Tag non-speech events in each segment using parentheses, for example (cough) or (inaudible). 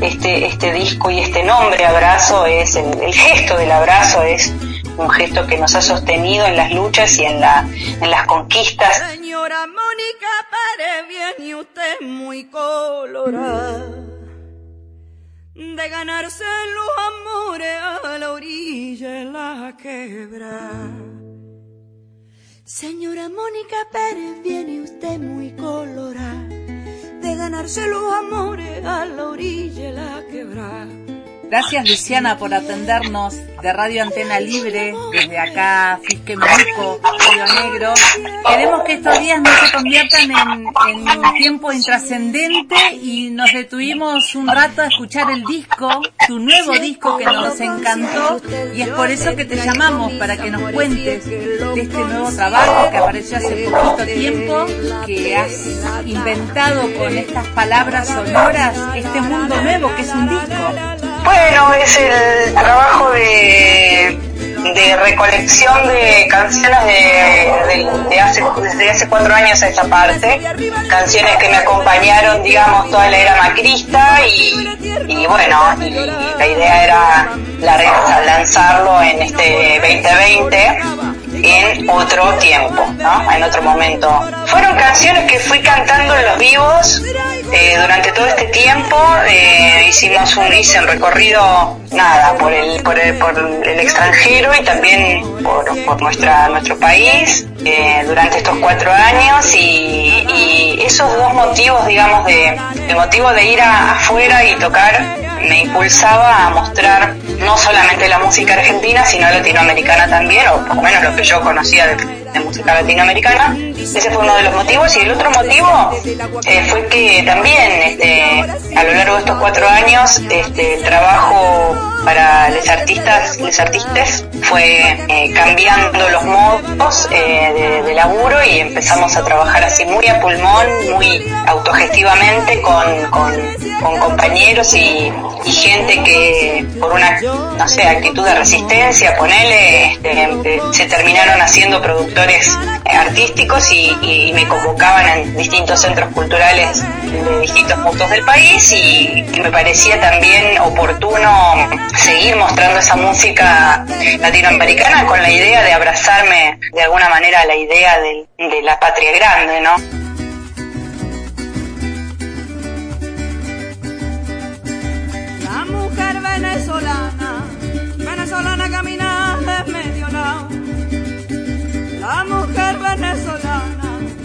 este, este disco y este nombre abrazo es, el, gesto del abrazo es un gesto que nos ha sostenido en las luchas y en, la, en las conquistas. Señora Mónica Pérez, bien y usted muy colorada de ganarse los amores a la orilla de la quebra. Señora Mónica Pérez, viene usted muy colorada ganarse los amores a la orilla de la quebra. Gracias Luciana por atendernos de Radio Antena Libre, desde acá Fisque México, Río Negro. Queremos que estos días no se conviertan en, un tiempo intrascendente y nos detuvimos un rato a escuchar el disco, tu nuevo disco que nos encantó y es por eso que te llamamos para que nos cuentes de este nuevo trabajo que apareció hace poquito tiempo, que has inventado con estas palabras sonoras este mundo nuevo que es un disco. Bueno, es el trabajo de, recolección de canciones de, hace, desde hace cuatro años a esta parte, canciones que me acompañaron, digamos, toda la era macrista y, bueno, la idea era lanzarlo en este 2020 en otro tiempo, ¿no? en otro momento. Fueron canciones que fui cantando en los vivos eh, durante todo este tiempo. Eh, hicimos un, hice un recorrido, nada, por el, por el, por el extranjero y también por, por nuestra, nuestro país eh, durante estos cuatro años y, y, esos dos motivos, digamos, de, el motivo de ir afuera y tocar me impulsaba a mostrar no solamente la música argentina, sino latinoamericana también, o por lo menos lo que yo conocía de, música latinoamericana. Ese fue uno de los motivos. Y el otro motivo eh, fue que también este, a lo largo de estos cuatro años este, trabajo para los artistas, los artistas fue eh, cambiando los modos eh, de, laburo y empezamos a trabajar así muy a pulmón, muy autogestivamente con, con, compañeros y, gente que por una, no actitud de resistencia, ponele, este, se terminaron haciendo productores artísticos y, me convocaban en distintos centros culturales de distintos puntos del país y, me parecía también oportuno seguir mostrando esa música latinoamericana con la idea de abrazarme de alguna manera a la idea de, de la patria grande, ¿no?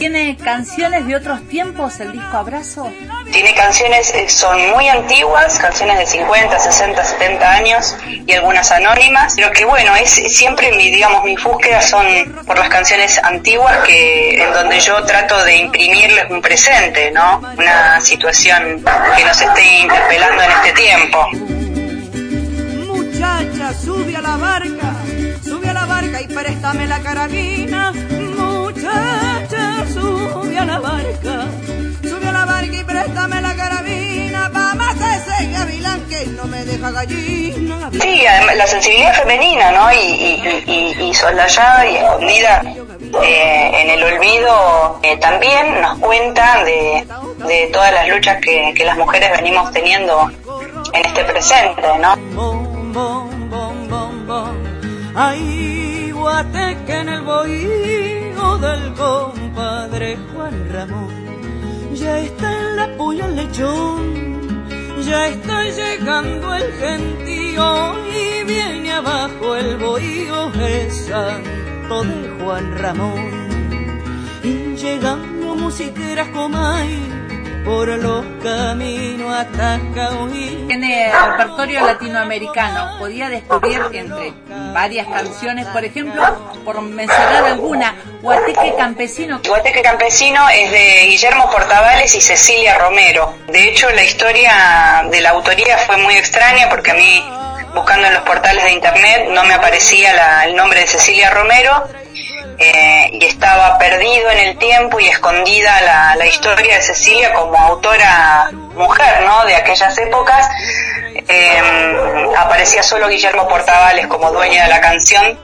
¿Tiene canciones de otros tiempos el disco Abrazo? Tiene canciones, eh, son muy antiguas, canciones de 50, 60, 70 años y algunas anónimas, pero que bueno, es siempre mi, digamos, mis búsquedas son por las canciones antiguas que, en donde yo trato de imprimirles un presente, ¿no? Una situación que nos esté interpelando en este tiempo muchacha, sube a la barca, sube a la barca y préstame la carabina. Muchacha, la barca, sube a la barca y préstame la carabina. Vamos a ese gavilán que no me deja gallina. Sí, la sensibilidad femenina, ¿no? Y, y, y, y soldallada y escondida eh, en el olvido eh, también nos cuenta de, de todas las luchas que, que las mujeres venimos teniendo en este presente, ¿no? en el bohío del compadre Juan Ramón. Ya está en la puya el lechón, ya está llegando el gentío y viene abajo el bohío el santo de Juan Ramón. Y llegando musiqueras comay por los caminos hasta Tiene repertorio latinoamericano. Podía descubrir entre varias canciones, por ejemplo, por mencionar alguna, Guateque Campesino. Guateque Campesino es de Guillermo Portavales y Cecilia Romero. De hecho, la historia de la autoría fue muy extraña porque a mí, buscando en los portales de internet, no me aparecía el nombre de Cecilia Romero y estaba perdido en el tiempo y escondida la, historia de Cecilia como autora mujer, ¿no? De aquellas épocas. Eh, aparecía solo Guillermo Portavales como dueña de la canción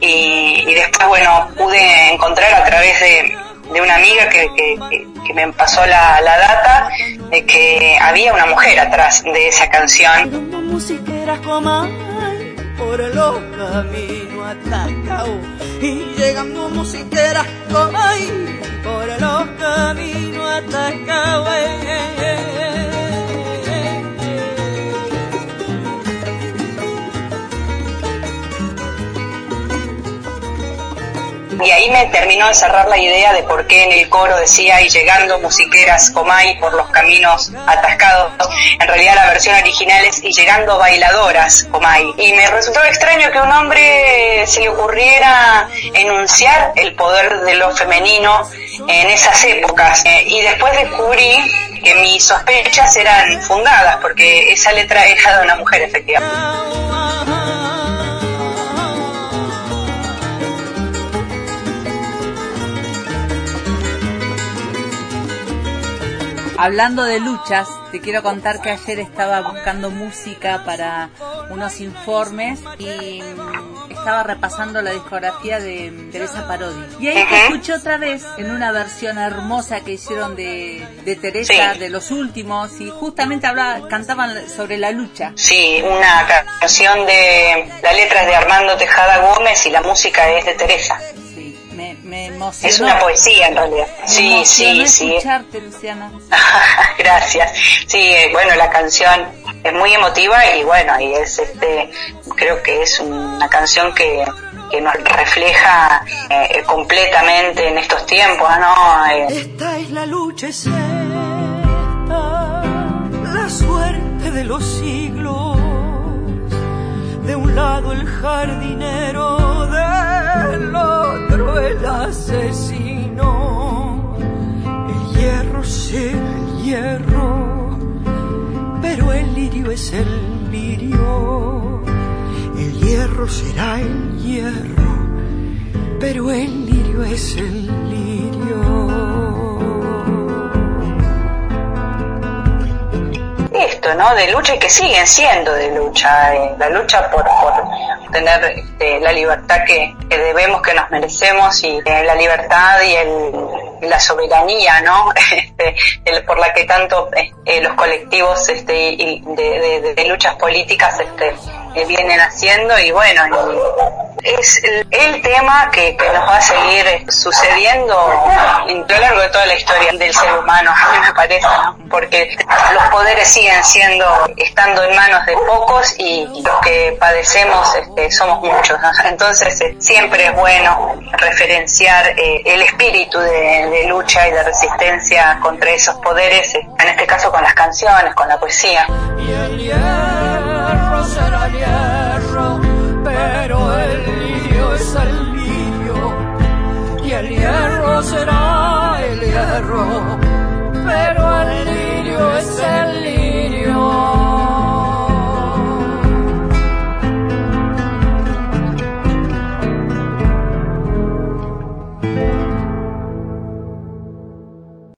y, después, bueno, pude encontrar a través de, de una amiga que, que, me pasó la, la, data de que había una mujer atrás de esa canción. Atacados y llegando musiqueras como ahí por los caminos atacados. Y ahí me terminó de cerrar la idea de por qué en el coro decía y llegando musiqueras Comay por los caminos atascados. En realidad la versión original es y llegando bailadoras Comay. Y me resultó extraño que un hombre se le ocurriera enunciar el poder de lo femenino en esas épocas. Eh, y después descubrí que mis sospechas eran fundadas porque esa letra era de una mujer efectivamente. Hablando de luchas, te quiero contar que ayer estaba buscando música para unos informes y mm, estaba repasando la discografía de Teresa Parodi. Y ahí te escuché otra vez en una versión hermosa que hicieron de, Teresa, de los últimos, y justamente hablaba, cantaban sobre la lucha. Sí, una canción de, la letra es de Armando Tejada Gómez y la música es de Teresa Es una poesía en realidad. Sí, sí, sí. escucharte, Luciana. (laughs) Gracias. Sí, eh, bueno, la canción es muy emotiva y bueno, y es este, creo que es una canción que, que nos refleja eh, completamente en estos tiempos, ¿no? Eh, esta es la lucha, es la suerte de los siglos. De un lado el jardinero, el hierro, pero el lirio es el lirio. El hierro será el hierro, pero el lirio es el lirio. esto, ¿no? De lucha y que siguen siendo de lucha, eh, la lucha por, por tener este, la libertad que, debemos, que nos merecemos y eh, la libertad y el, la soberanía, ¿no? (laughs) Este, por la que tanto eh, los colectivos este, y de, de, luchas políticas este, vienen haciendo y bueno, es el, tema que, que, nos va a seguir sucediendo a lo largo de toda la historia del ser humano, me parece. Porque los poderes siguen siendo, estando en manos de pocos y los que padecemos este, somos muchos. (laughs) Entonces eh, siempre es bueno referenciar eh, el espíritu de, lucha y de resistencia contra esos poderes, en este caso con las canciones, con la poesía. Será hierro, pero el lirio es el lirio. Y el hierro será el hierro, pero el lirio es el lirio.